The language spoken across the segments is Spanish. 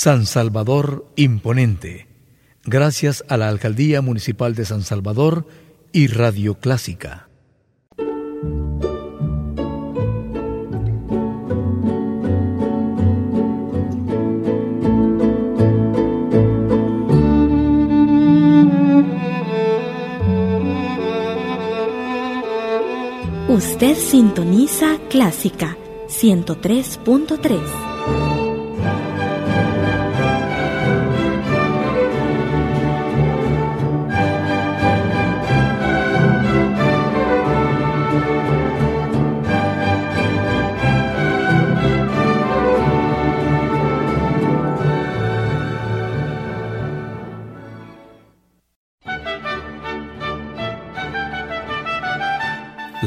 San Salvador Imponente, gracias a la Alcaldía Municipal de San Salvador y Radio Clásica. Usted sintoniza Clásica 103.3.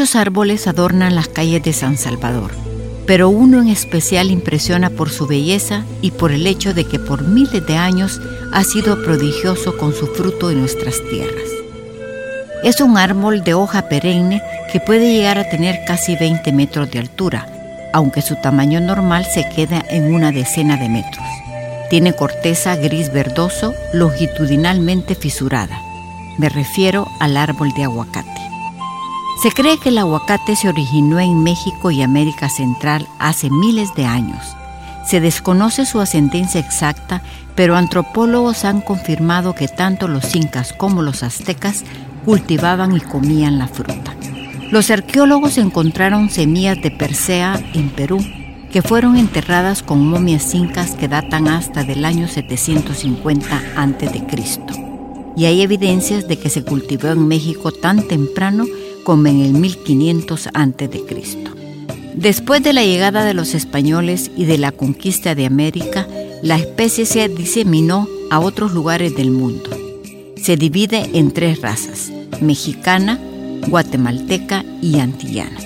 Muchos árboles adornan las calles de San Salvador, pero uno en especial impresiona por su belleza y por el hecho de que por miles de años ha sido prodigioso con su fruto en nuestras tierras. Es un árbol de hoja perenne que puede llegar a tener casi 20 metros de altura, aunque su tamaño normal se queda en una decena de metros. Tiene corteza gris verdoso longitudinalmente fisurada. Me refiero al árbol de aguacate. Se cree que el aguacate se originó en México y América Central hace miles de años. Se desconoce su ascendencia exacta, pero antropólogos han confirmado que tanto los incas como los aztecas cultivaban y comían la fruta. Los arqueólogos encontraron semillas de Persea en Perú que fueron enterradas con momias incas que datan hasta del año 750 a.C. Y hay evidencias de que se cultivó en México tan temprano como en el 1500 a.C. Después de la llegada de los españoles y de la conquista de América, la especie se diseminó a otros lugares del mundo. Se divide en tres razas, mexicana, guatemalteca y antillana.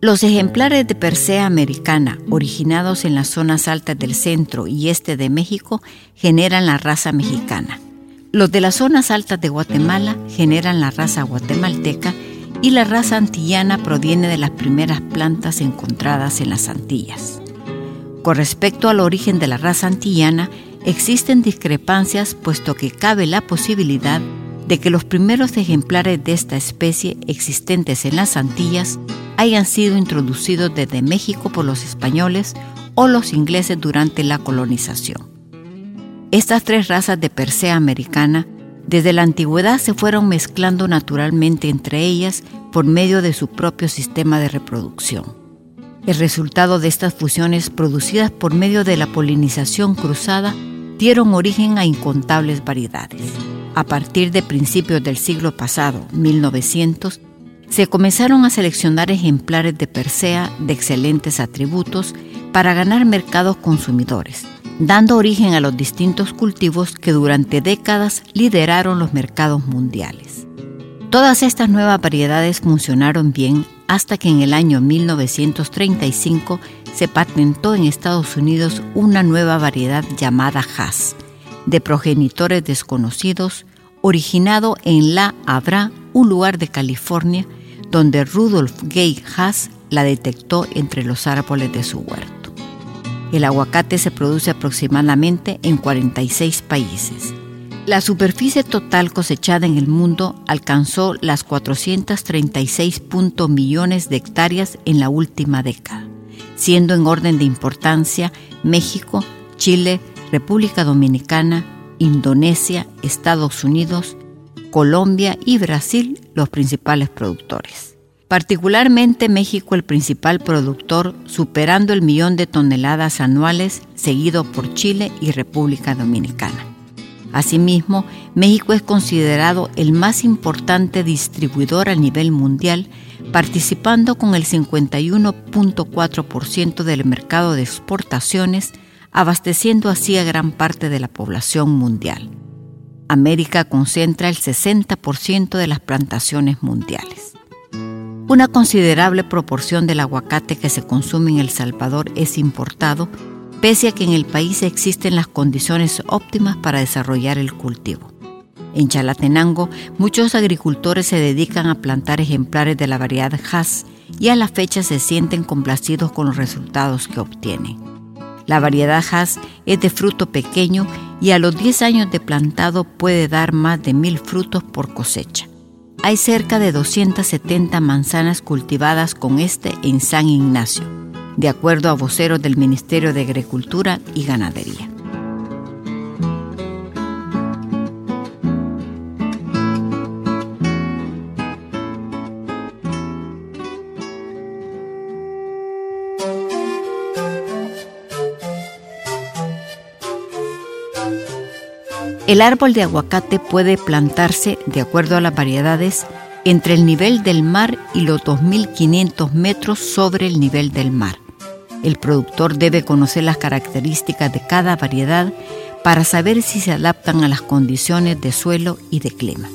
Los ejemplares de Persea americana, originados en las zonas altas del centro y este de México, generan la raza mexicana. Los de las zonas altas de Guatemala generan la raza guatemalteca y la raza antillana proviene de las primeras plantas encontradas en las Antillas. Con respecto al origen de la raza antillana, existen discrepancias puesto que cabe la posibilidad de que los primeros ejemplares de esta especie existentes en las Antillas hayan sido introducidos desde México por los españoles o los ingleses durante la colonización. Estas tres razas de Persea americana desde la antigüedad se fueron mezclando naturalmente entre ellas por medio de su propio sistema de reproducción. El resultado de estas fusiones producidas por medio de la polinización cruzada dieron origen a incontables variedades. A partir de principios del siglo pasado, 1900, se comenzaron a seleccionar ejemplares de Persea de excelentes atributos para ganar mercados consumidores, dando origen a los distintos cultivos que durante décadas lideraron los mercados mundiales. Todas estas nuevas variedades funcionaron bien hasta que en el año 1935 se patentó en Estados Unidos una nueva variedad llamada Hass, de progenitores desconocidos, originado en La Habra, un lugar de California, donde Rudolf Gay Haas la detectó entre los árboles de su huerto. El aguacate se produce aproximadamente en 46 países. La superficie total cosechada en el mundo alcanzó las 436 millones de hectáreas en la última década, siendo en orden de importancia México, Chile, República Dominicana, Indonesia, Estados Unidos, Colombia y Brasil los principales productores. particularmente México el principal productor, superando el millón de toneladas anuales, seguido por Chile y República Dominicana. Asimismo, México es considerado el más importante distribuidor a nivel mundial, participando con el 51.4% del mercado de exportaciones, abasteciendo así a gran parte de la población mundial. América concentra el 60% de las plantaciones mundiales. Una considerable proporción del aguacate que se consume en El Salvador es importado, pese a que en el país existen las condiciones óptimas para desarrollar el cultivo. En Chalatenango, muchos agricultores se dedican a plantar ejemplares de la variedad Hass y a la fecha se sienten complacidos con los resultados que obtienen. La variedad Hass es de fruto pequeño y a los 10 años de plantado puede dar más de mil frutos por cosecha. Hay cerca de 270 manzanas cultivadas con este en San Ignacio, de acuerdo a voceros del Ministerio de Agricultura y Ganadería. El árbol de aguacate puede plantarse, de acuerdo a las variedades, entre el nivel del mar y los 2.500 metros sobre el nivel del mar. El productor debe conocer las características de cada variedad para saber si se adaptan a las condiciones de suelo y de clima.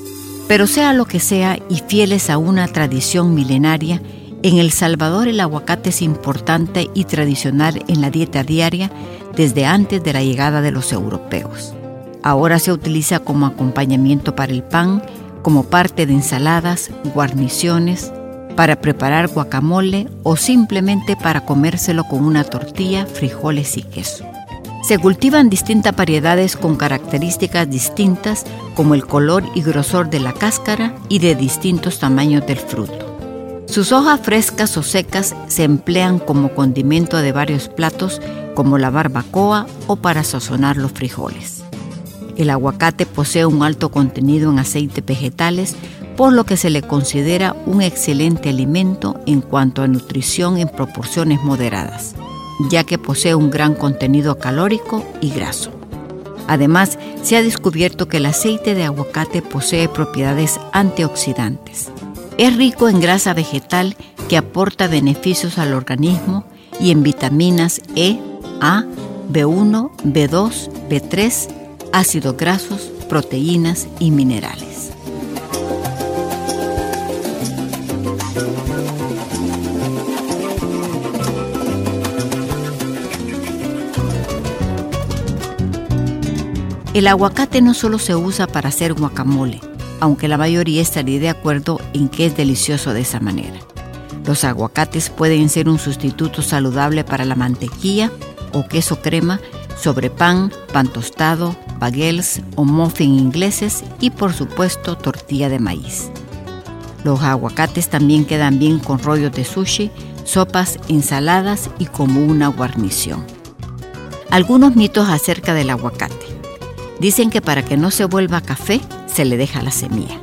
Pero sea lo que sea y fieles a una tradición milenaria, en El Salvador el aguacate es importante y tradicional en la dieta diaria desde antes de la llegada de los europeos. Ahora se utiliza como acompañamiento para el pan, como parte de ensaladas, guarniciones, para preparar guacamole o simplemente para comérselo con una tortilla, frijoles y queso. Se cultivan distintas variedades con características distintas como el color y grosor de la cáscara y de distintos tamaños del fruto. Sus hojas frescas o secas se emplean como condimento de varios platos como la barbacoa o para sazonar los frijoles. El aguacate posee un alto contenido en aceites vegetales, por lo que se le considera un excelente alimento en cuanto a nutrición en proporciones moderadas, ya que posee un gran contenido calórico y graso. Además, se ha descubierto que el aceite de aguacate posee propiedades antioxidantes. Es rico en grasa vegetal que aporta beneficios al organismo y en vitaminas E, A, B1, B2, B3, ácidos grasos, proteínas y minerales. El aguacate no solo se usa para hacer guacamole, aunque la mayoría estaría de acuerdo en que es delicioso de esa manera. Los aguacates pueden ser un sustituto saludable para la mantequilla o queso crema sobre pan, pan tostado, baguettes o muffin ingleses y por supuesto tortilla de maíz. Los aguacates también quedan bien con rollos de sushi, sopas, ensaladas y como una guarnición. Algunos mitos acerca del aguacate. Dicen que para que no se vuelva café se le deja la semilla.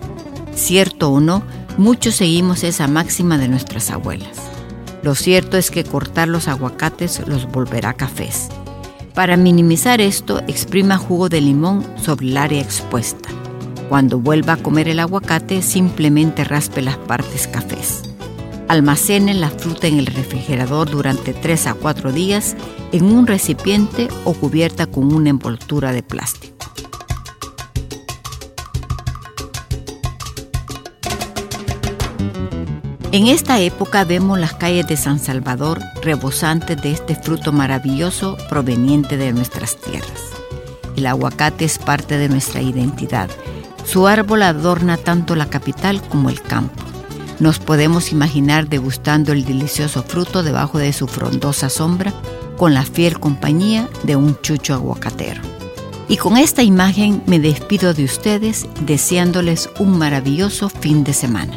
Cierto o no, muchos seguimos esa máxima de nuestras abuelas. Lo cierto es que cortar los aguacates los volverá cafés para minimizar esto, exprima jugo de limón sobre el área expuesta. Cuando vuelva a comer el aguacate, simplemente raspe las partes cafés. Almacene la fruta en el refrigerador durante 3 a 4 días en un recipiente o cubierta con una envoltura de plástico. En esta época vemos las calles de San Salvador rebosantes de este fruto maravilloso proveniente de nuestras tierras. El aguacate es parte de nuestra identidad. Su árbol adorna tanto la capital como el campo. Nos podemos imaginar degustando el delicioso fruto debajo de su frondosa sombra con la fiel compañía de un chucho aguacatero. Y con esta imagen me despido de ustedes deseándoles un maravilloso fin de semana.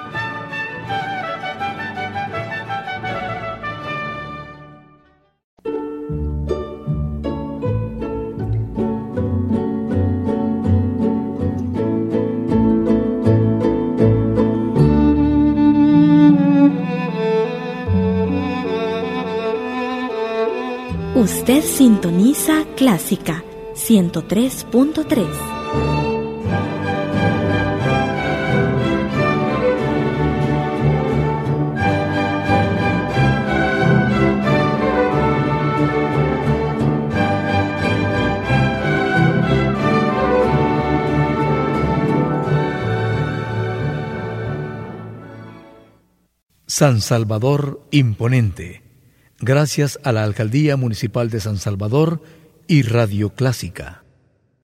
Usted sintoniza Clásica 103.3. San Salvador Imponente gracias a la Alcaldía Municipal de San Salvador y Radio Clásica.